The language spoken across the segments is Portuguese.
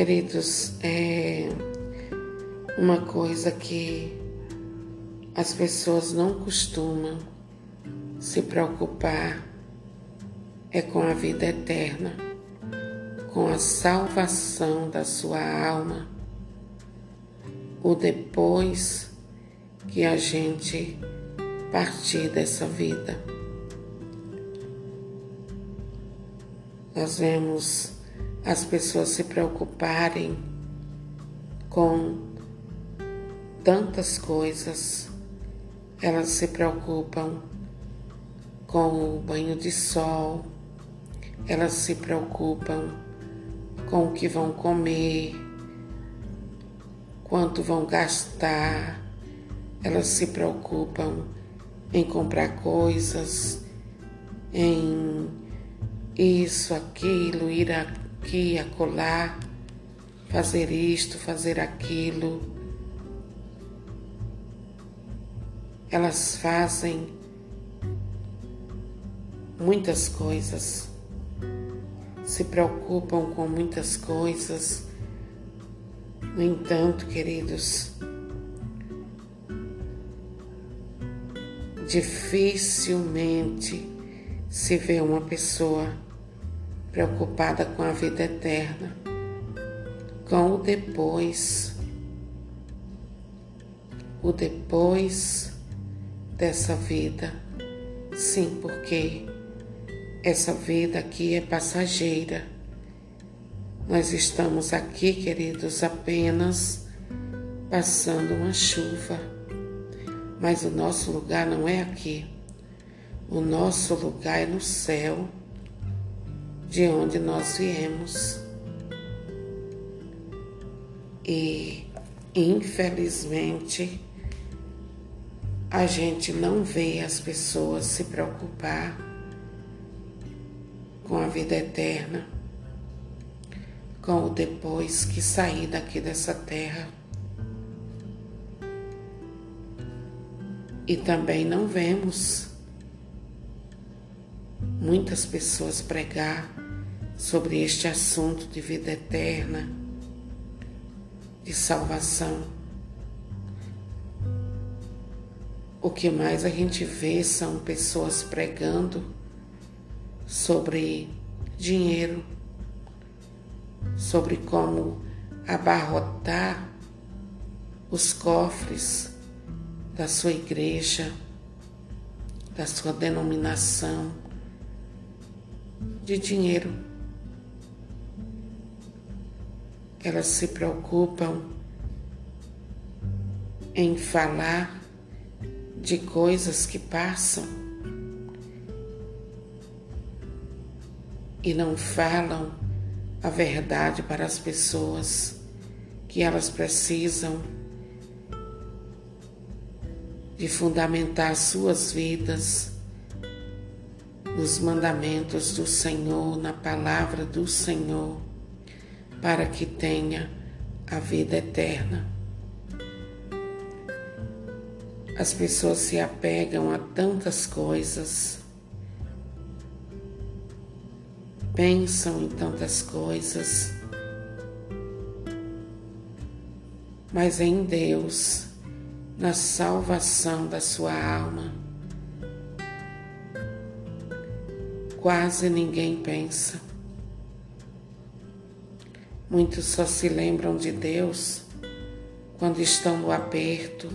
Queridos, é uma coisa que as pessoas não costumam se preocupar é com a vida eterna, com a salvação da sua alma, o depois que a gente partir dessa vida. Nós vemos as pessoas se preocuparem com tantas coisas, elas se preocupam com o banho de sol, elas se preocupam com o que vão comer, quanto vão gastar, elas se preocupam em comprar coisas, em isso, aquilo, ir aqui, acolá, fazer isto, fazer aquilo. Elas fazem muitas coisas, se preocupam com muitas coisas. No entanto, queridos, dificilmente se vê uma pessoa preocupada com a vida eterna, com o depois, o depois dessa vida. Sim, porque essa vida aqui é passageira. Nós estamos aqui, queridos, apenas passando uma chuva. Mas o nosso lugar não é aqui. O nosso lugar é no céu, de onde nós viemos. E, infelizmente, a gente não vê as pessoas se preocupar com a vida eterna, com o depois que sair daqui dessa terra. E também não vemos muitas pessoas pregar sobre este assunto de vida eterna, de salvação. O que mais a gente vê são pessoas pregando sobre dinheiro, sobre como abarrotar os cofres da sua igreja, da sua denominação de dinheiro. Elas se preocupam em falar de coisas que passam e não falam a verdade para as pessoas que elas precisam de fundamentar suas vidas nos mandamentos do Senhor, na palavra do Senhor, para que tenha a vida eterna. As pessoas se apegam a tantas coisas pensam em tantas coisas, mas em Deus, na salvação da sua alma. Quase ninguém pensa. Muitos só se lembram de Deus quando estão no aperto,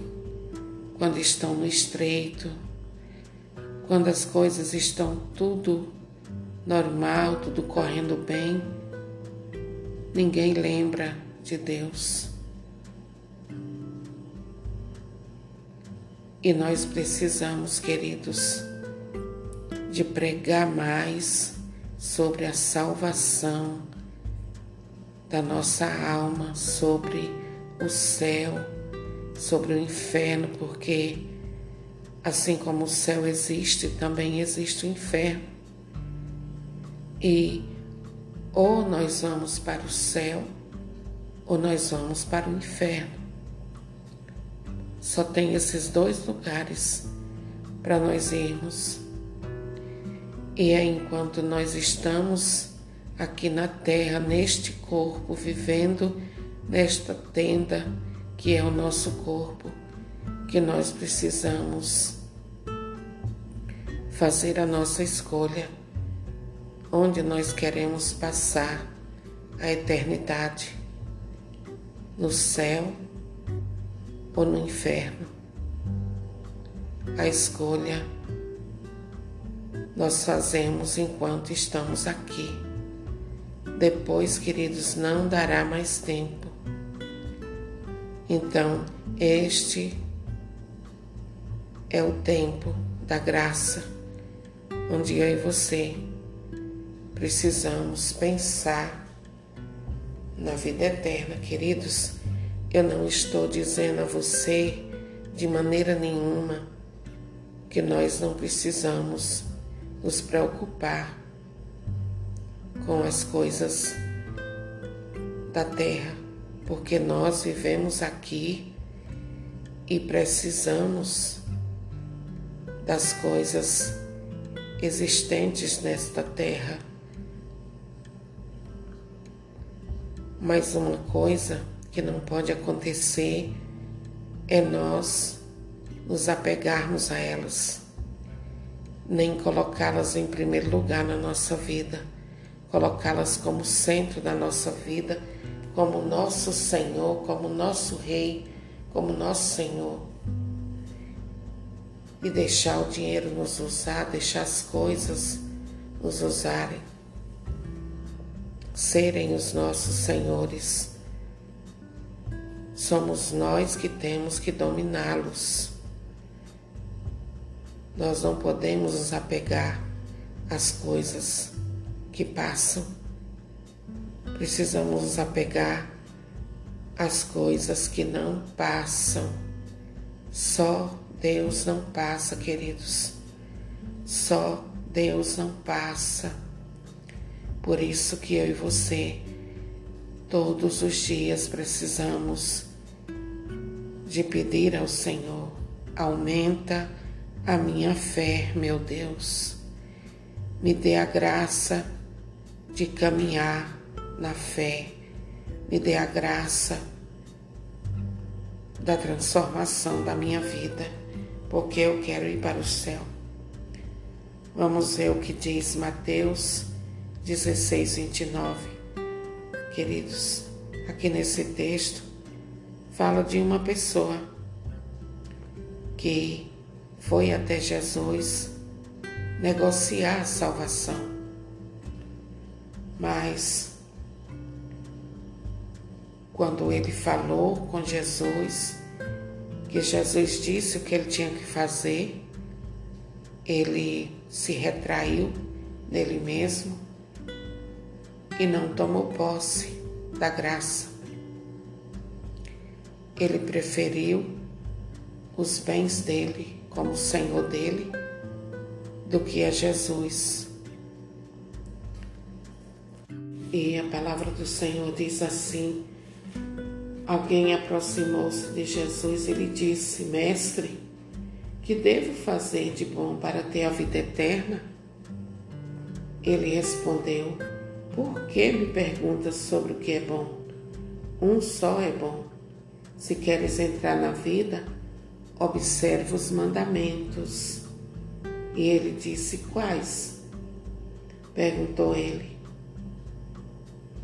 quando estão no estreito, quando as coisas estão tudo normal, tudo correndo bem, ninguém lembra de Deus. E nós precisamos, queridos, de pregar mais sobre a salvação da nossa alma, sobre o céu, sobre o inferno, porque assim como o céu existe, também existe o inferno. E ou nós vamos para o céu ou nós vamos para o inferno. Só tem esses dois lugares para nós irmos. E é enquanto nós estamos aqui na terra, neste corpo, vivendo nesta tenda que é o nosso corpo, que nós precisamos fazer a nossa escolha, onde nós queremos passar a eternidade, no céu ou no inferno. A escolha nós fazemos enquanto estamos aqui. Depois, queridos, não dará mais tempo. Então, este é o tempo da graça, onde eu e você precisamos pensar na vida eterna, queridos. Eu não estou dizendo a você de maneira nenhuma que nós não precisamos nos preocupar com as coisas da terra, porque nós vivemos aqui e precisamos das coisas existentes nesta terra. Mas uma coisa que não pode acontecer é nós nos apegarmos a elas nem colocá-las em primeiro lugar na nossa vida, colocá-las como centro da nossa vida, como nosso Senhor, como nosso Rei, como nosso Senhor. E deixar o dinheiro nos usar, deixar as coisas nos usarem, serem os nossos senhores. Somos nós que temos que dominá-los. Nós não podemos nos apegar às coisas que passam. Precisamos nos apegar às coisas que não passam. Só Deus não passa, queridos. Só Deus não passa. Por isso que eu e você todos os dias precisamos de pedir ao Senhor, aumenta a minha fé, meu Deus. Me dê a graça de caminhar na fé. Me dê a graça da transformação da minha vida, porque eu quero ir para o céu. Vamos ver o que diz Mateus 16, 29. Queridos, aqui nesse texto fala de uma pessoa que foi até Jesus negociar a salvação. Mas quando ele falou com Jesus, que Jesus disse o que ele tinha que fazer, ele se retraiu nele mesmo e não tomou posse da graça. Ele preferiu os bens dele como Senhor dele do que a Jesus. E a palavra do Senhor diz assim: Alguém aproximou-se de Jesus e lhe disse: Mestre, que devo fazer de bom para ter a vida eterna? Ele respondeu: Por que me perguntas sobre o que é bom? Um só é bom. Se queres entrar na vida, observa os mandamentos. E ele disse: Quais? Perguntou ele.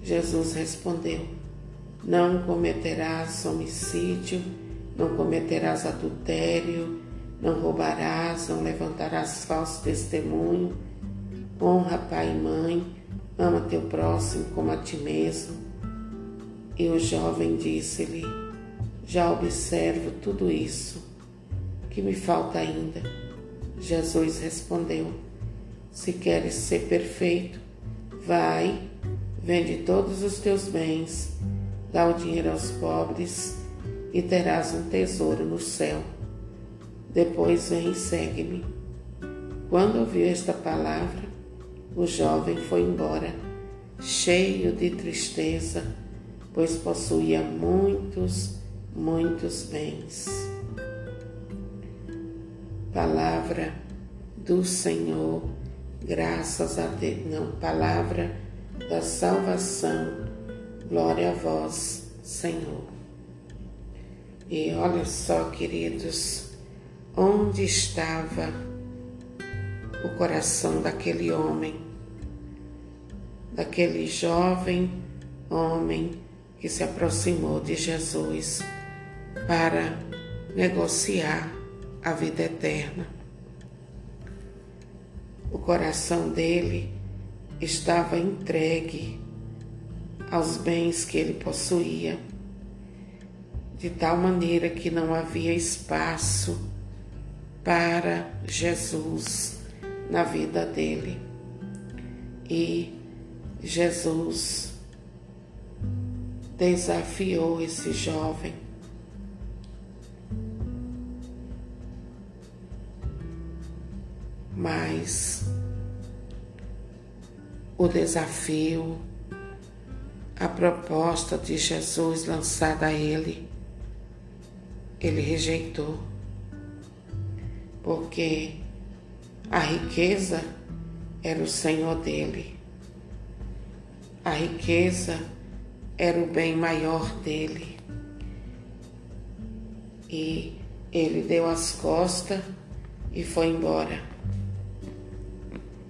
Jesus respondeu: Não cometerás homicídio, não cometerás adultério, não roubarás, não levantarás falso testemunho, honra pai e mãe, ama teu próximo como a ti mesmo. E o jovem disse-lhe: Já observo tudo isso que me falta ainda? Jesus respondeu: Se queres ser perfeito, vai, vende todos os teus bens, dá o dinheiro aos pobres e terás um tesouro no céu. Depois vem e segue-me. Quando ouviu esta palavra, o jovem foi embora, cheio de tristeza, pois possuía muitos, muitos bens. Palavra do Senhor, graças a Deus. Não, palavra da salvação. Glória a vós, Senhor. E olha só, queridos, onde estava o coração daquele homem, daquele jovem homem que se aproximou de Jesus para negociar a vida eterna. O coração dele estava entregue aos bens que ele possuía, de tal maneira que não havia espaço para Jesus na vida dele. E Jesus desafiou esse jovem. Mas o desafio, a proposta de Jesus lançada a ele, ele rejeitou, porque a riqueza era o Senhor dele, a riqueza era o bem maior dele. E ele deu as costas e foi embora.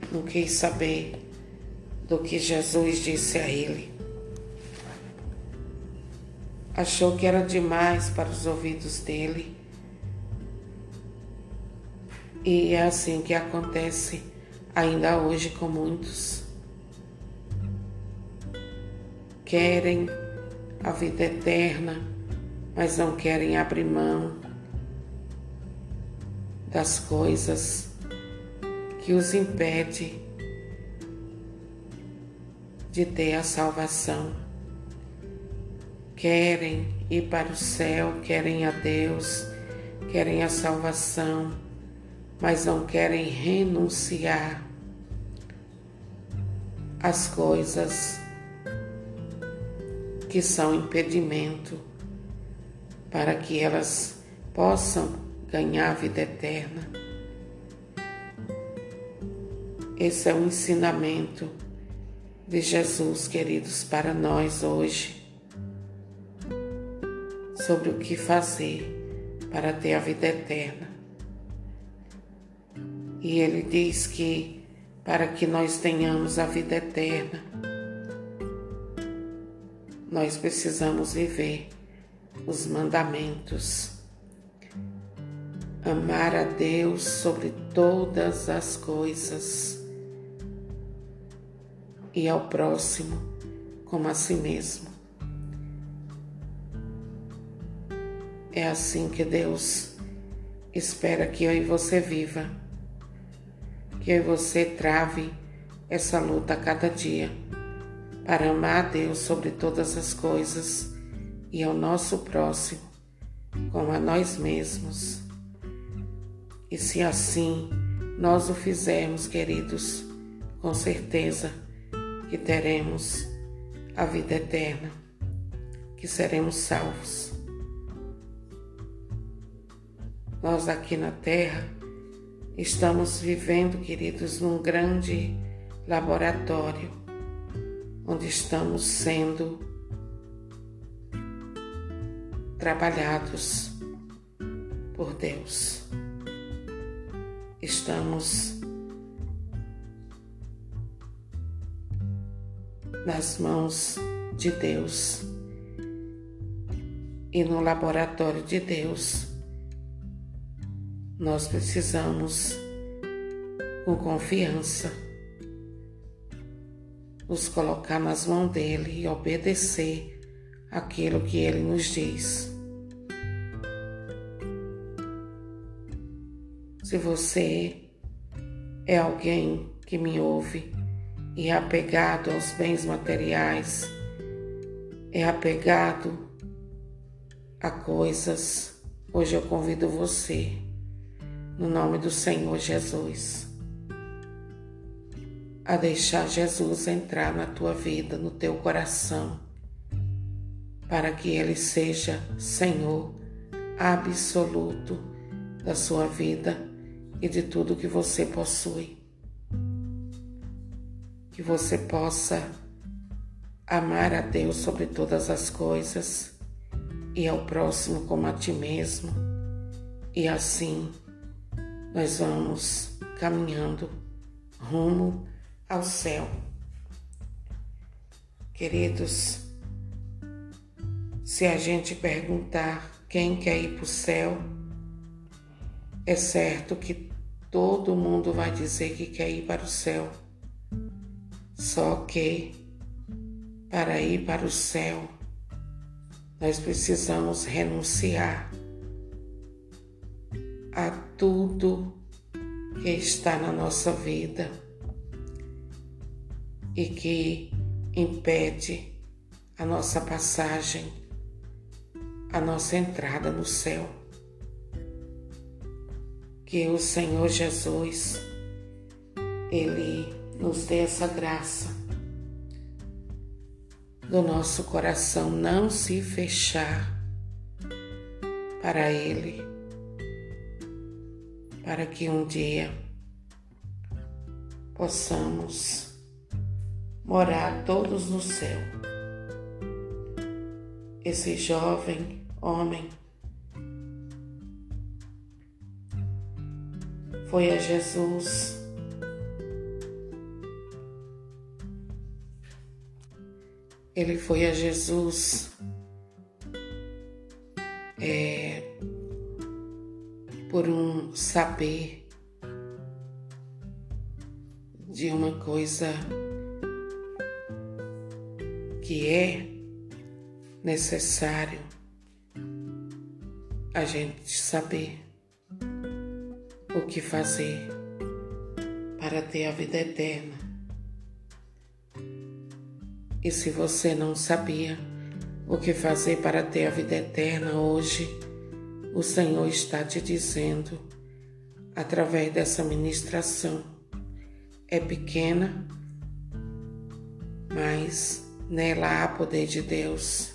Não quis saber do que Jesus disse a ele. Achou que era demais para os ouvidos dele. E é assim que acontece ainda hoje com muitos. Querem a vida eterna, mas não querem abrir mão das coisas que os impede de ter a salvação. Querem ir para o céu, querem a Deus, querem a salvação, mas não querem renunciar às coisas que são impedimento para que elas possam ganhar a vida eterna. Esse é o ensinamento de Jesus, queridos, para nós hoje, sobre o que fazer para ter a vida eterna. E ele diz que para que nós tenhamos a vida eterna, nós precisamos viver os mandamentos. Amar a Deus sobre todas as coisas e ao próximo como a si mesmo. É assim que Deus espera que eu e você viva, que eu e você trave essa luta a cada dia para amar a Deus sobre todas as coisas e ao nosso próximo como a nós mesmos. E se assim nós o fizermos, queridos, com certeza que teremos a vida eterna, que seremos salvos. Nós aqui na Terra estamos vivendo, queridos, num grande laboratório onde estamos sendo trabalhados por Deus. Estamos nas mãos de Deus e no laboratório de Deus. Nós precisamos, com confiança, nos colocar nas mãos dele e obedecer aquilo que ele nos diz. Se você é alguém que me ouve e apegado aos bens materiais, é apegado a coisas, hoje eu convido você, no nome do Senhor Jesus, a deixar Jesus entrar na tua vida, no teu coração, para que Ele seja Senhor absoluto da sua vida e de tudo que você possui que você possa amar a Deus sobre todas as coisas e ao próximo como a ti mesmo, e assim nós vamos caminhando rumo ao céu. Queridos, se a gente perguntar quem quer ir para o céu, é certo que todo mundo vai dizer que quer ir para o céu. Só que para ir para o céu, nós precisamos renunciar a tudo que está na nossa vida e que impede a nossa passagem, a nossa entrada no céu. Que o Senhor Jesus, Ele nos dê essa graça do nosso coração não se fechar para Ele, para que um dia possamos morar todos no céu. Esse jovem homem foi a Jesus. Ele foi a Jesus é, por um saber de uma coisa que é necessário a gente saber o que fazer para ter a vida eterna. E se você não sabia o que fazer para ter a vida eterna hoje, o Senhor está te dizendo através dessa ministração. É pequena, mas Nela há poder de Deus.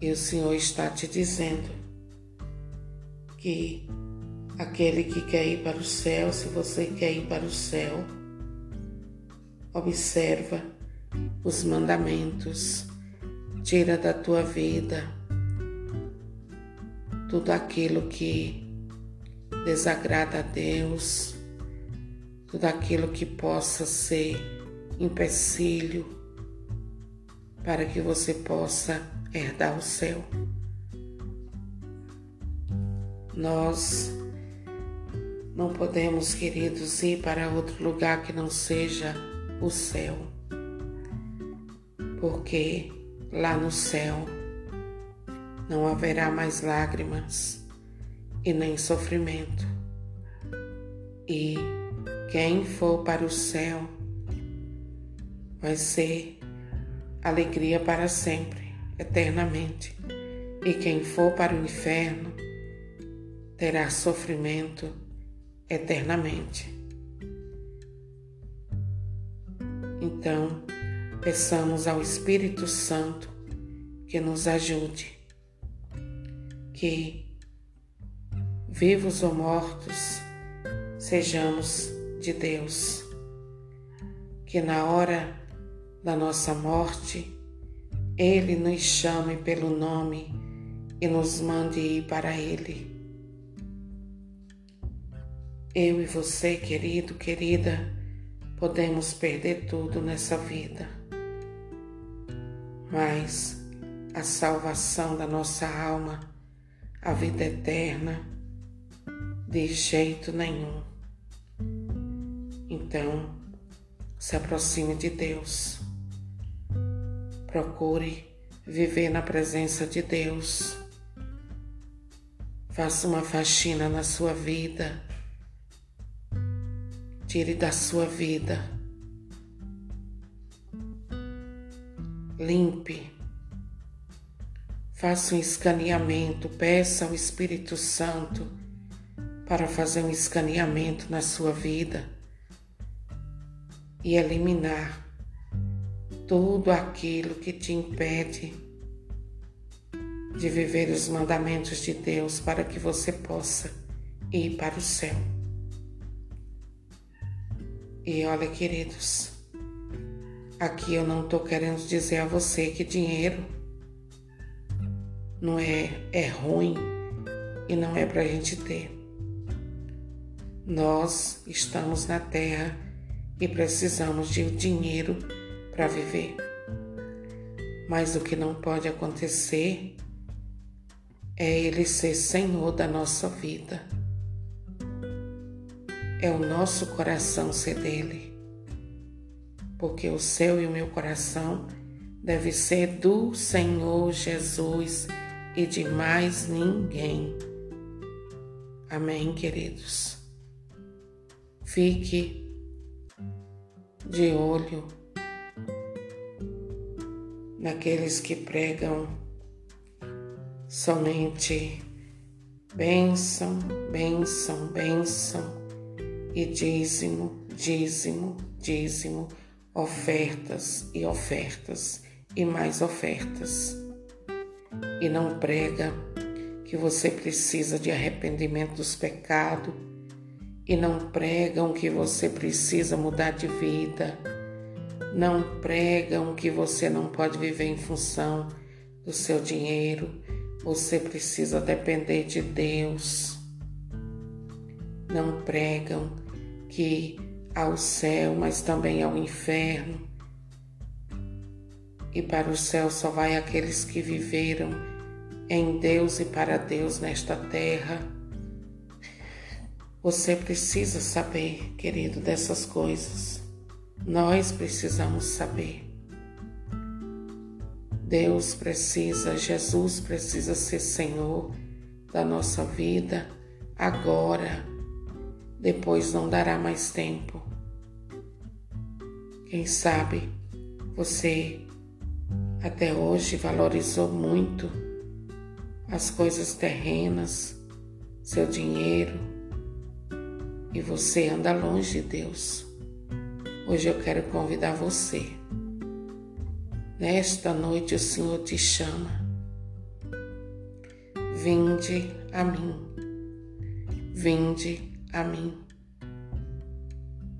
E o Senhor está te dizendo que aquele que quer ir para o céu, se você quer ir para o céu, observa os mandamentos, tira da tua vida tudo aquilo que desagrada a Deus, tudo aquilo que possa ser empecilho para que você possa herdar o céu. Nós não podemos, queridos, ir para outro lugar que não seja o céu, porque lá no céu não haverá mais lágrimas e nem sofrimento. E quem for para o céu vai ser alegria para sempre, eternamente. E quem for para o inferno terá sofrimento eternamente. Então, peçamos ao Espírito Santo que nos ajude, que, vivos ou mortos, sejamos de Deus, que na hora da nossa morte, Ele nos chame pelo nome e nos mande ir para Ele. Eu e você, querido, querida, podemos perder tudo nessa vida, mas a salvação da nossa alma, a vida eterna, de jeito nenhum. Então, se aproxime de Deus Procure viver na presença de Deus. Faça uma faxina na sua vida. Tire da sua vida. Limpe. Faça um escaneamento. Peça ao Espírito Santo para fazer um escaneamento na sua vida e eliminar tudo aquilo que te impede de viver os mandamentos de Deus para que você possa ir para o céu. E olha, queridos, Aqui eu não estou querendo dizer a você que dinheiro não é, é ruim e não é para a gente ter. Nós estamos na Terra e precisamos de dinheiro para viver. Mas o que não pode acontecer é Ele ser Senhor da nossa vida. É o nosso coração ser dele porque o seu e o meu coração deve ser do Senhor Jesus e de mais ninguém. Amém, queridos. Fique de olho naqueles que pregam somente bênção, bênção, bênção e dízimo, dízimo, dízimo ofertas e ofertas e mais ofertas. E não prega que você precisa de arrependimento dos pecados, e não pregam que você precisa mudar de vida, não pregam que você não pode viver em função do seu dinheiro, você precisa depender de Deus. Não pregam que ao céu, mas também ao inferno. E para o céu só vai aqueles que viveram em Deus e para Deus nesta terra. Você precisa saber, querido, dessas coisas. Nós precisamos saber. Deus precisa, Jesus precisa ser Senhor da nossa vida agora depois não dará mais tempo. Quem sabe você até hoje valorizou muito as coisas terrenas, seu dinheiro, e você anda longe de Deus. Hoje eu quero convidar você. Nesta noite o Senhor te chama. Vinde a mim. Vinde a mim.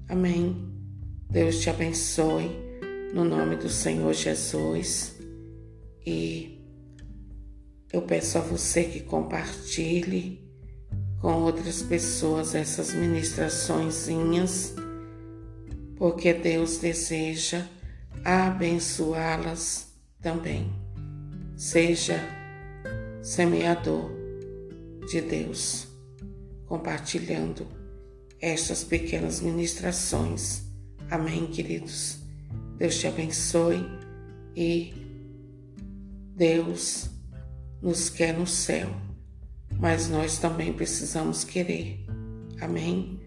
Amém. Deus te abençoe no nome do Senhor Jesus e eu peço a você que compartilhe com outras pessoas essas ministraçõezinhas, porque Deus deseja abençoá-las também. Seja semeador de Deus compartilhando estas pequenas ministrações. Amém, queridos? Deus te abençoe e Deus nos quer no céu, mas nós também precisamos querer. Amém?